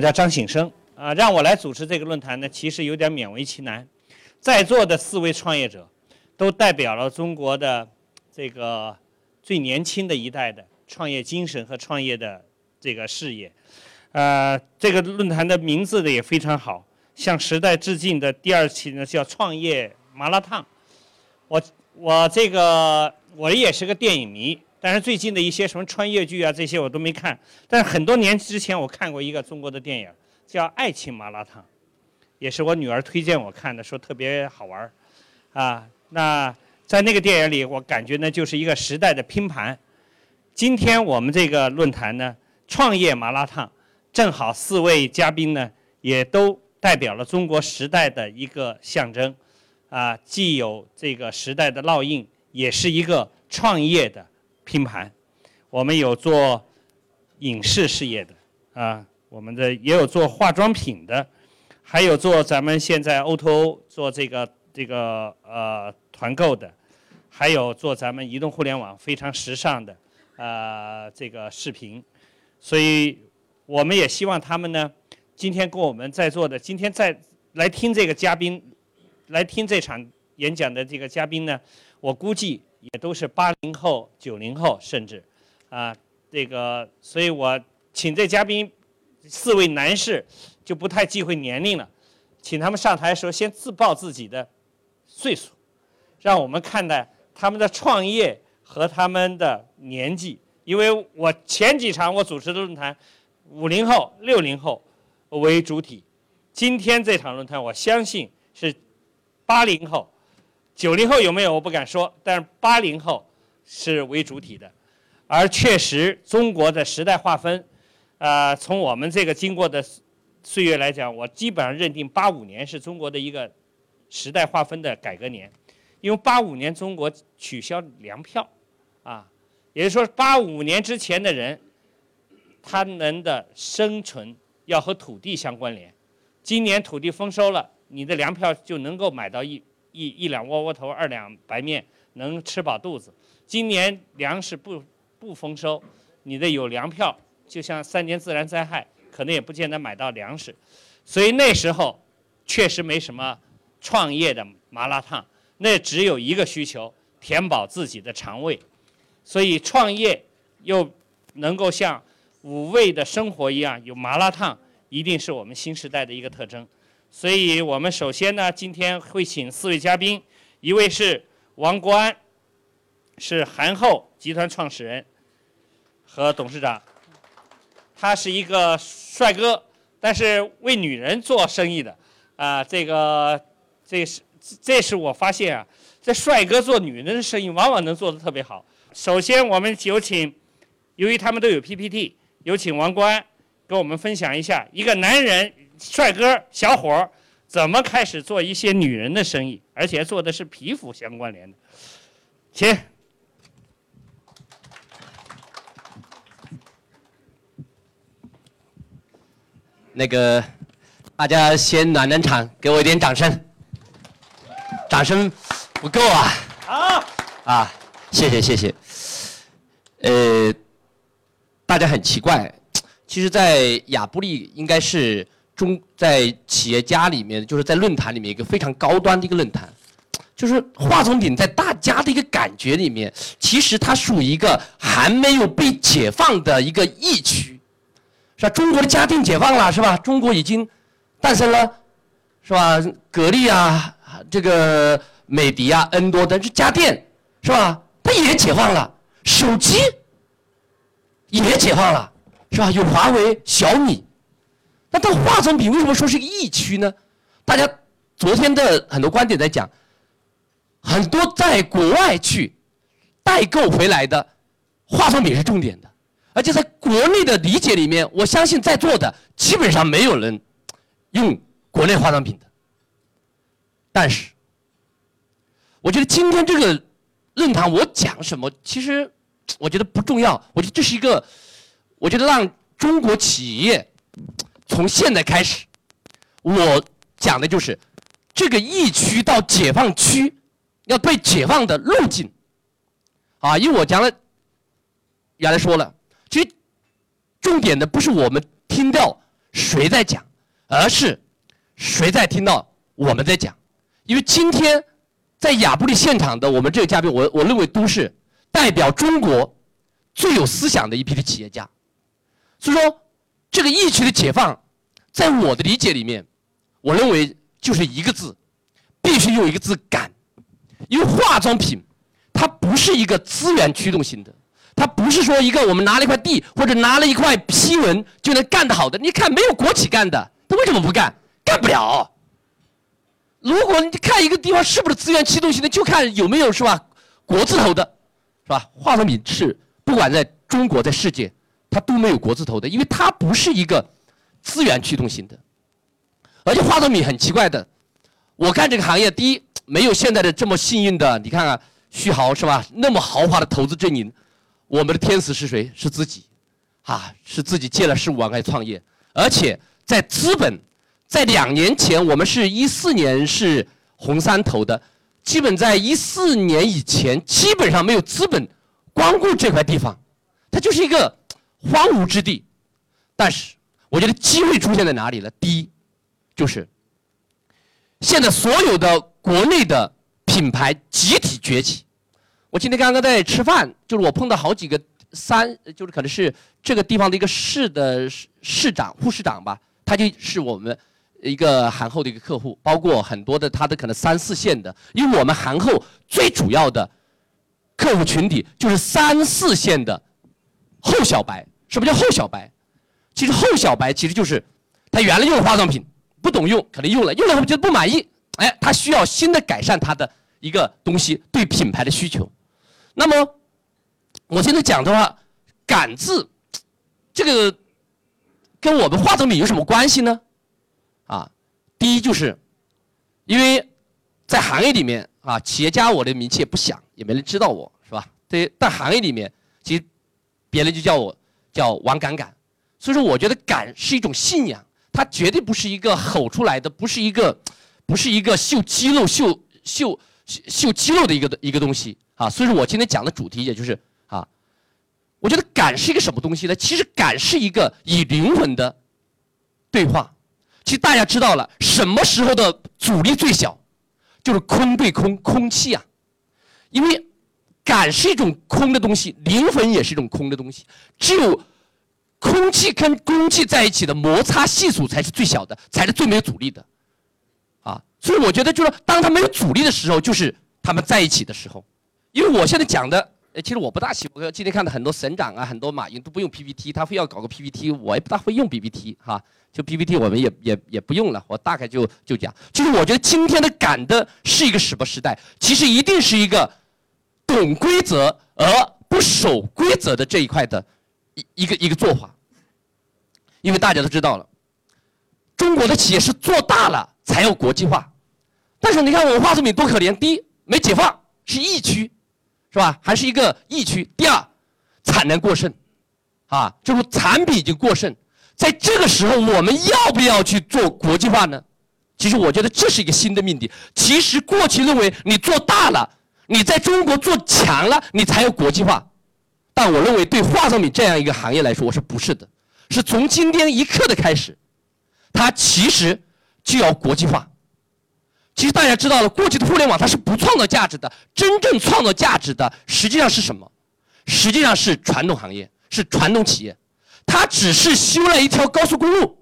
我叫张醒生啊，让我来主持这个论坛呢，其实有点勉为其难。在座的四位创业者，都代表了中国的这个最年轻的一代的创业精神和创业的这个事业。呃，这个论坛的名字呢也非常好，向时代致敬的第二期呢叫创业麻辣烫。我我这个我也是个电影迷。但是最近的一些什么穿越剧啊，这些我都没看。但是很多年之前我看过一个中国的电影，叫《爱情麻辣烫》，也是我女儿推荐我看的，说特别好玩儿。啊，那在那个电影里，我感觉呢就是一个时代的拼盘。今天我们这个论坛呢，创业麻辣烫，正好四位嘉宾呢也都代表了中国时代的一个象征。啊，既有这个时代的烙印，也是一个创业的。拼盘，我们有做影视事业的啊，我们的也有做化妆品的，还有做咱们现在 O2O 做这个这个呃团购的，还有做咱们移动互联网非常时尚的呃这个视频，所以我们也希望他们呢，今天跟我们在座的，今天在来听这个嘉宾，来听这场演讲的这个嘉宾呢，我估计。也都是八零后、九零后，甚至，啊，这个，所以我请这嘉宾四位男士就不太忌讳年龄了，请他们上台的时候先自报自己的岁数，让我们看待他们的创业和他们的年纪。因为我前几场我主持的论坛，五零后、六零后为主体，今天这场论坛我相信是八零后。九零后有没有？我不敢说，但是八零后是为主体的，而确实中国的时代划分，啊，从我们这个经过的岁月来讲，我基本上认定八五年是中国的一个时代划分的改革年，因为八五年中国取消粮票，啊，也就是说八五年之前的人，他们的生存要和土地相关联，今年土地丰收了，你的粮票就能够买到一。一一两窝窝头，二两白面，能吃饱肚子。今年粮食不不丰收，你的有粮票，就像三年自然灾害，可能也不见得买到粮食。所以那时候确实没什么创业的麻辣烫，那只有一个需求，填饱自己的肠胃。所以创业又能够像五味的生活一样有麻辣烫，一定是我们新时代的一个特征。所以我们首先呢，今天会请四位嘉宾，一位是王国安，是韩后集团创始人和董事长，他是一个帅哥，但是为女人做生意的，啊，这个这是这是我发现啊，这帅哥做女人的生意往往能做得特别好。首先我们有请，由于他们都有 PPT，有请王国安跟我们分享一下一个男人。帅哥小伙儿怎么开始做一些女人的生意，而且做的是皮肤相关联的？请。那个，大家先暖暖场，给我一点掌声。掌声不够啊！好。啊，谢谢谢谢。呃，大家很奇怪，其实，在亚布力应该是。中在企业家里面，就是在论坛里面一个非常高端的一个论坛，就是化妆品在大家的一个感觉里面，其实它属于一个还没有被解放的一个疫区，是吧？中国的家电解放了，是吧？中国已经诞生了，是吧？格力啊，这个美的啊，N 多的这家电，是吧？它也解放了，手机也解放了，是吧？有华为、小米。那到化妆品为什么说是个疫区呢？大家昨天的很多观点在讲，很多在国外去代购回来的化妆品是重点的，而且在国内的理解里面，我相信在座的基本上没有人用国内化妆品的。但是，我觉得今天这个论坛我讲什么，其实我觉得不重要。我觉得这是一个，我觉得让中国企业。从现在开始，我讲的就是这个疫区到解放区要被解放的路径啊！因为我讲了，原来说了，其实重点的不是我们听到谁在讲，而是谁在听到我们在讲。因为今天在亚布力现场的我们这个嘉宾，我我认为都是代表中国最有思想的一批的企业家。所以说，这个疫区的解放，在我的理解里面，我认为就是一个字，必须用一个字“敢”。因为化妆品，它不是一个资源驱动型的，它不是说一个我们拿了一块地或者拿了一块批文就能干得好的。你看，没有国企干的，他为什么不干？干不了。如果你看一个地方是不是资源驱动型的，就看有没有是吧？国字头的，是吧？化妆品是不管在中国在世界，它都没有国字头的，因为它不是一个资源驱动型的。而且化妆品很奇怪的，我干这个行业，第一。没有现在的这么幸运的，你看看旭豪是吧？那么豪华的投资阵营，我们的天使是谁？是自己，啊，是自己借了十五万块创业，而且在资本，在两年前，我们是一四年是红杉投的，基本在一四年以前，基本上没有资本光顾这块地方，它就是一个荒芜之地。但是，我觉得机会出现在哪里了？第一，就是现在所有的。国内的品牌集体崛起。我今天刚刚在吃饭，就是我碰到好几个三，就是可能是这个地方的一个市的市市长、副市长吧，他就是我们一个韩后的一个客户，包括很多的他的可能三四线的，因为我们韩后最主要的客户群体就是三四线的后小白。什么叫后小白？其实后小白其实就是他原来用化妆品不懂用，可能用了用了后觉得不满意。哎，他需要新的改善他的一个东西，对品牌的需求。那么，我现在讲的话，“感”字，这个跟我们化妆品有什么关系呢？啊，第一就是，因为在行业里面啊，企业家我的名气也不响，也没人知道我是吧？对，但行业里面其实别人就叫我叫王敢敢，所以说我觉得“敢”是一种信仰，它绝对不是一个吼出来的，不是一个。不是一个秀肌肉、秀秀秀肌肉的一个一个东西啊，所以说我今天讲的主题也就是啊，我觉得感是一个什么东西呢？其实感是一个以灵魂的对话。其实大家知道了，什么时候的阻力最小？就是空对空，空气啊。因为感是一种空的东西，灵魂也是一种空的东西。只有空气跟空气在一起的摩擦系数才是最小的，才是最没有阻力的啊。所以我觉得，就是当他没有阻力的时候，就是他们在一起的时候。因为我现在讲的，其实我不大喜欢。今天看到很多省长啊，很多马云都不用 PPT，他非要搞个 PPT，我也不大会用 PPT 哈。就 PPT 我们也也也不用了，我大概就就讲。就是我觉得今天的赶的是一个什么时代？其实一定是一个懂规则而不守规则的这一块的一一个一个做法。因为大家都知道了，中国的企业是做大了才要国际化。但是你看我们化妆品多可怜，第一没解放，是疫区，是吧？还是一个疫区。第二，产能过剩，啊，就是产品已经过剩，在这个时候我们要不要去做国际化呢？其实我觉得这是一个新的命题。其实过去认为你做大了，你在中国做强了，你才有国际化。但我认为对化妆品这样一个行业来说，我说不是的，是从今天一刻的开始，它其实就要国际化。其实大家知道了，过去的互联网它是不创造价值的，真正创造价值的实际上是什么？实际上是传统行业，是传统企业，它只是修了一条高速公路，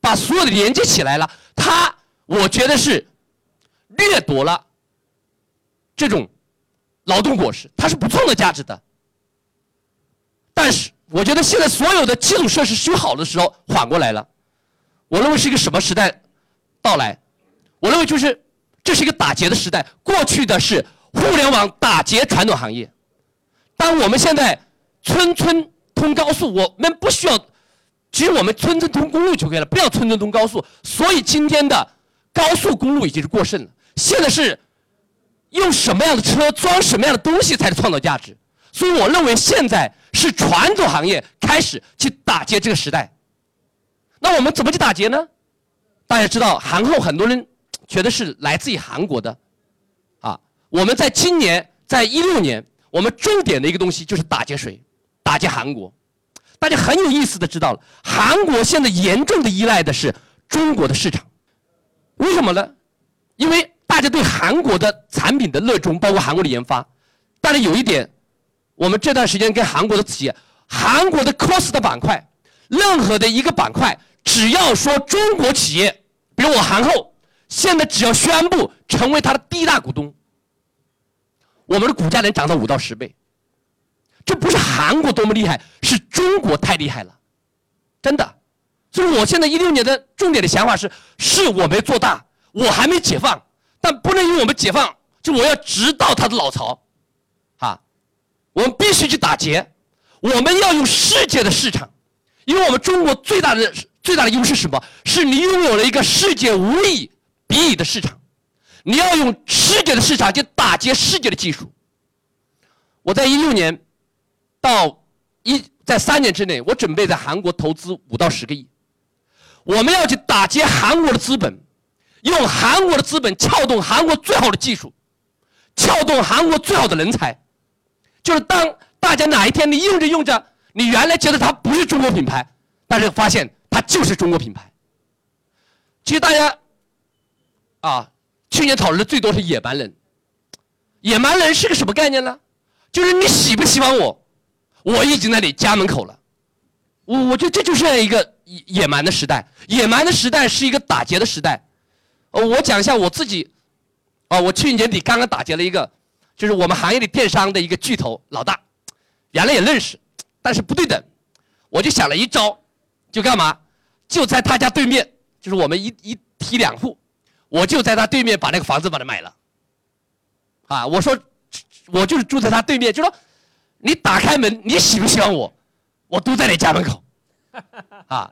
把所有的连接起来了。它，我觉得是掠夺了这种劳动果实，它是不创造价值的。但是，我觉得现在所有的基础设施修好的时候，缓过来了。我认为是一个什么时代到来？我认为就是。这是一个打劫的时代，过去的是互联网打劫传统行业。当我们现在村村通高速，我们不需要，其实我们村村通公路就可以了，不要村村通高速。所以今天的高速公路已经是过剩了。现在是用什么样的车装什么样的东西才是创造价值。所以我认为现在是传统行业开始去打劫这个时代。那我们怎么去打劫呢？大家知道，韩后很多人。觉得是来自于韩国的，啊，我们在今年，在一六年，我们重点的一个东西就是打劫谁？打劫韩国。大家很有意思的知道了，韩国现在严重的依赖的是中国的市场，为什么呢？因为大家对韩国的产品的热衷，包括韩国的研发。但是有一点，我们这段时间跟韩国的企业，韩国的 cost 的板块，任何的一个板块，只要说中国企业，比如我韩后，现在只要宣布成为它的第一大股东，我们的股价能涨到五到十倍。这不是韩国多么厉害，是中国太厉害了，真的。所以我现在一六年的重点的想法是：是我没做大，我还没解放，但不能因为我们解放，就我要直到他的老巢。啊，我们必须去打劫，我们要用世界的市场，因为我们中国最大的最大的优势是什么？是你拥有了一个世界无以比拟的市场，你要用世界的市场去打劫世界的技术。我在一六年到一在三年之内，我准备在韩国投资五到十个亿，我们要去打劫韩国的资本，用韩国的资本撬动韩国最好的技术，撬动韩国最好的人才。就是当大家哪一天你用着用着，你原来觉得它不是中国品牌，但是发现它就是中国品牌。其实大家，啊，去年讨论的最多是野蛮人。野蛮人是个什么概念呢？就是你喜不喜欢我，我已经在你家门口了。我我觉得这就是一个野野蛮的时代。野蛮的时代是一个打劫的时代。呃，我讲一下我自己，啊，我去年底刚刚打劫了一个。就是我们行业里电商的一个巨头老大，原来也认识，但是不对等，我就想了一招，就干嘛？就在他家对面，就是我们一一梯两户，我就在他对面把那个房子把它买了。啊，我说，我就是住在他对面，就说，你打开门，你喜不喜欢我，我都在你家门口，啊，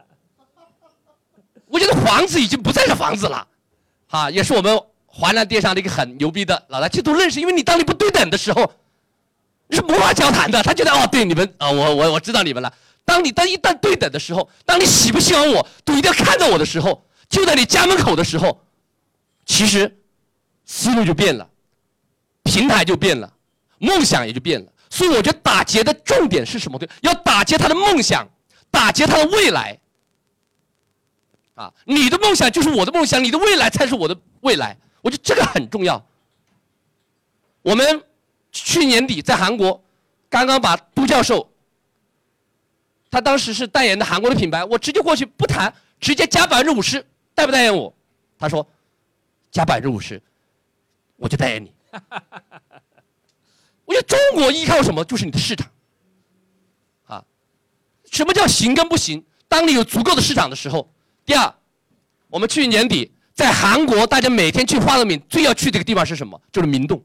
我觉得房子已经不再是房子了，啊，也是我们。华南电商的一个很牛逼的老大，这都认识，因为你当你不对等的时候，你是无法交谈的。他觉得哦，对你们啊，我我我知道你们了。当你当一旦对等的时候，当你喜不喜欢我，都一定要看到我的时候，就在你家门口的时候，其实思路就变了，平台就变了，梦想也就变了。所以我觉得打劫的重点是什么？对，要打劫他的梦想，打劫他的未来。啊，你的梦想就是我的梦想，你的未来才是我的未来。我觉得这个很重要。我们去年底在韩国，刚刚把都教授，他当时是代言的韩国的品牌，我直接过去不谈，直接加百分之五十，代不代言我？他说加百分之五十，我就代言你。我觉得中国依靠什么？就是你的市场。啊，什么叫行跟不行？当你有足够的市场的时候。第二，我们去年底。在韩国，大家每天去花乐敏最要去的一个地方是什么？就是明洞。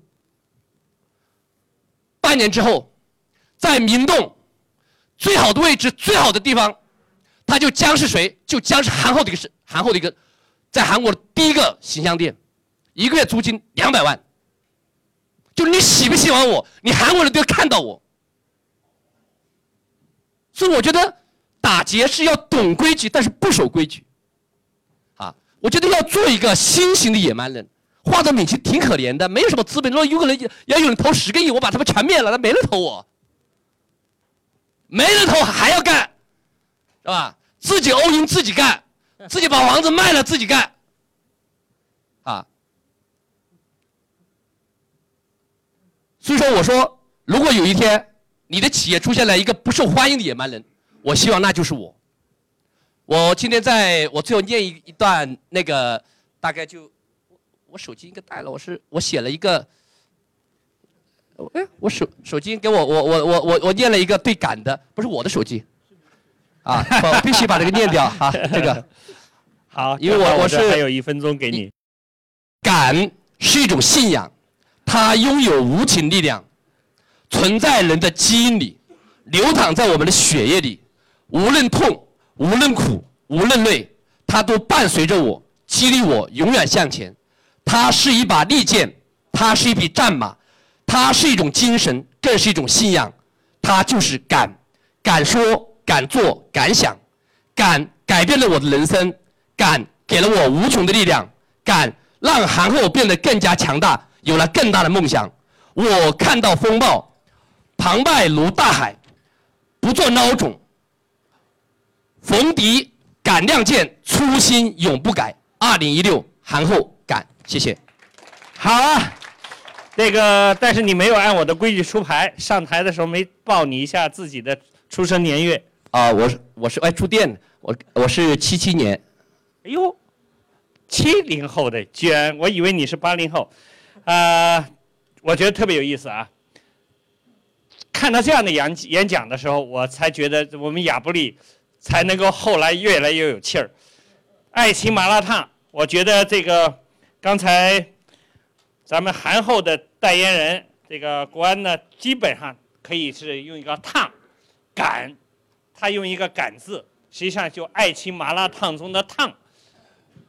半年之后，在明洞最好的位置、最好的地方，它就将是谁？就将是韩后的一个是韩后的一个，在韩国的第一个形象店，一个月租金两百万。就是你喜不喜欢我，你韩国人都要看到我。所以我觉得打劫是要懂规矩，但是不守规矩。我觉得要做一个新型的野蛮人，画的敏其实挺可怜的，没有什么资本。如果有个人要有人投十个亿，我把他们全灭了，那没人投我，没人投还要干，是吧？自己欧赢自己干，自己把房子卖了自己干，啊。所以说，我说，如果有一天你的企业出现了一个不受欢迎的野蛮人，我希望那就是我。我今天在我最后念一一段那个，大概就，我手机应该带了，我是我写了一个，哎，我手手机给我我我我我我念了一个对感的，不是我的手机，啊，我必须把这个念掉啊，这个，好，因为我我是还有一分钟给你，感是一种信仰，它拥有无情力量，存在人的基因里，流淌在我们的血液里，无论痛。无论苦，无论累，它都伴随着我，激励我永远向前。它是一把利剑，它是一匹战马，它是一种精神，更是一种信仰。它就是敢，敢说，敢做，敢想，敢改变了我的人生，敢给了我无穷的力量，敢让韩后变得更加强大，有了更大的梦想。我看到风暴，澎湃如大海，不做孬种。逢敌敢亮剑，初心永不改。二零一六韩后敢，谢谢。好啊，那个但是你没有按我的规矩出牌，上台的时候没报你一下自己的出生年月。啊，我是我是爱触电，我我是七七年。哎呦，七零后的居然，我以为你是八零后，啊，我觉得特别有意思啊。看到这样的演演讲的时候，我才觉得我们亚布力才能够后来越来越有气儿。爱情麻辣烫，我觉得这个刚才咱们韩后的代言人这个国安呢，基本上可以是用一个“烫”，敢，他用一个“敢”字，实际上就爱情麻辣烫中的“烫”。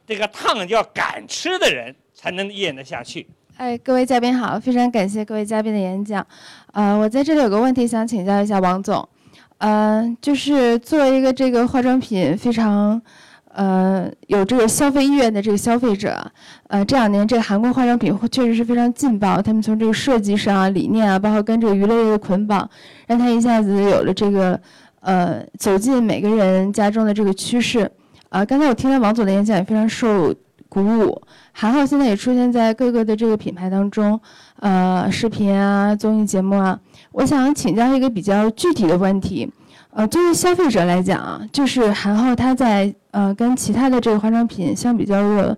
这个“烫”要敢吃的人才能咽得下去。哎，各位嘉宾好，非常感谢各位嘉宾的演讲。呃，我在这里有个问题想请教一下王总，呃，就是作为一个这个化妆品非常，呃，有这个消费意愿的这个消费者，呃，这两年这个韩国化妆品确实是非常劲爆，他们从这个设计上啊、理念啊，包括跟这个娱乐业的捆绑，让它一下子有了这个，呃，走进每个人家中的这个趋势。啊，刚才我听了王总的演讲，也非常受鼓舞。韩后现在也出现在各个的这个品牌当中，呃，视频啊、综艺节目啊。我想请教一个比较具体的问题，呃，作为消费者来讲啊，就是韩后它在呃跟其他的这个化妆品相比较的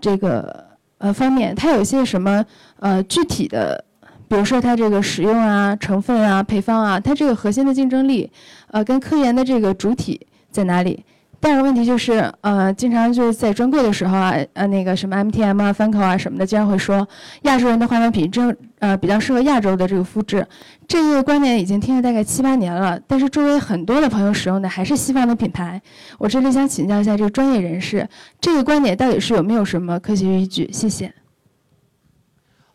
这个呃方面，它有些什么呃具体的，比如说它这个使用啊、成分啊、配方啊，它这个核心的竞争力，呃，跟科研的这个主体在哪里？第二个问题就是，呃，经常就是在专柜的时候啊，呃，那个什么 MTM 啊、FANCL 啊什么的，经常会说亚洲人的化妆品真呃比较适合亚洲的这个肤质，这个观点已经听了大概七八年了，但是周围很多的朋友使用的还是西方的品牌。我这里想请教一下这个专业人士，这个观点到底是有没有什么科学依据？谢谢。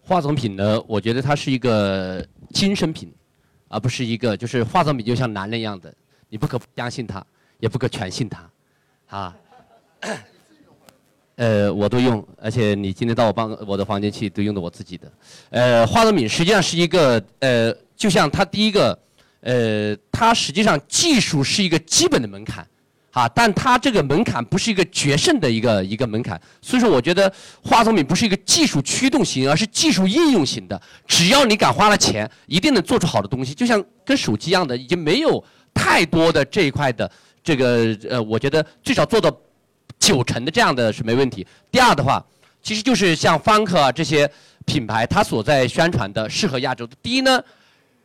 化妆品呢，我觉得它是一个精神品，而不是一个就是化妆品就像男人一样的，你不可相信它，也不可全信它。啊，呃，我都用，而且你今天到我帮我的房间去，都用的我自己的。呃，化妆品实际上是一个，呃，就像它第一个，呃，它实际上技术是一个基本的门槛，啊，但它这个门槛不是一个决胜的一个一个门槛。所以说，我觉得化妆品不是一个技术驱动型，而是技术应用型的。只要你敢花了钱，一定能做出好的东西。就像跟手机一样的，已经没有太多的这一块的。这个呃，我觉得最少做到九成的这样的是没问题。第二的话，其实就是像方克啊这些品牌，它所在宣传的适合亚洲的。第一呢，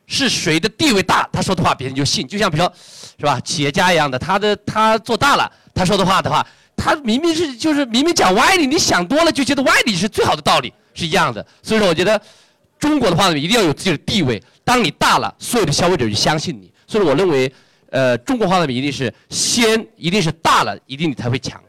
是谁的地位大，他说的话别人就信。就像比如说，是吧，企业家一样的，他的他做大了，他说的话的话，他明明是就是明明讲歪理，你想多了就觉得歪理是最好的道理，是一样的。所以说，我觉得中国的话呢，一定要有自己的地位。当你大了，所有的消费者就相信你。所以我认为。呃，中国化的比例是先，一定是大了，一定你才会强。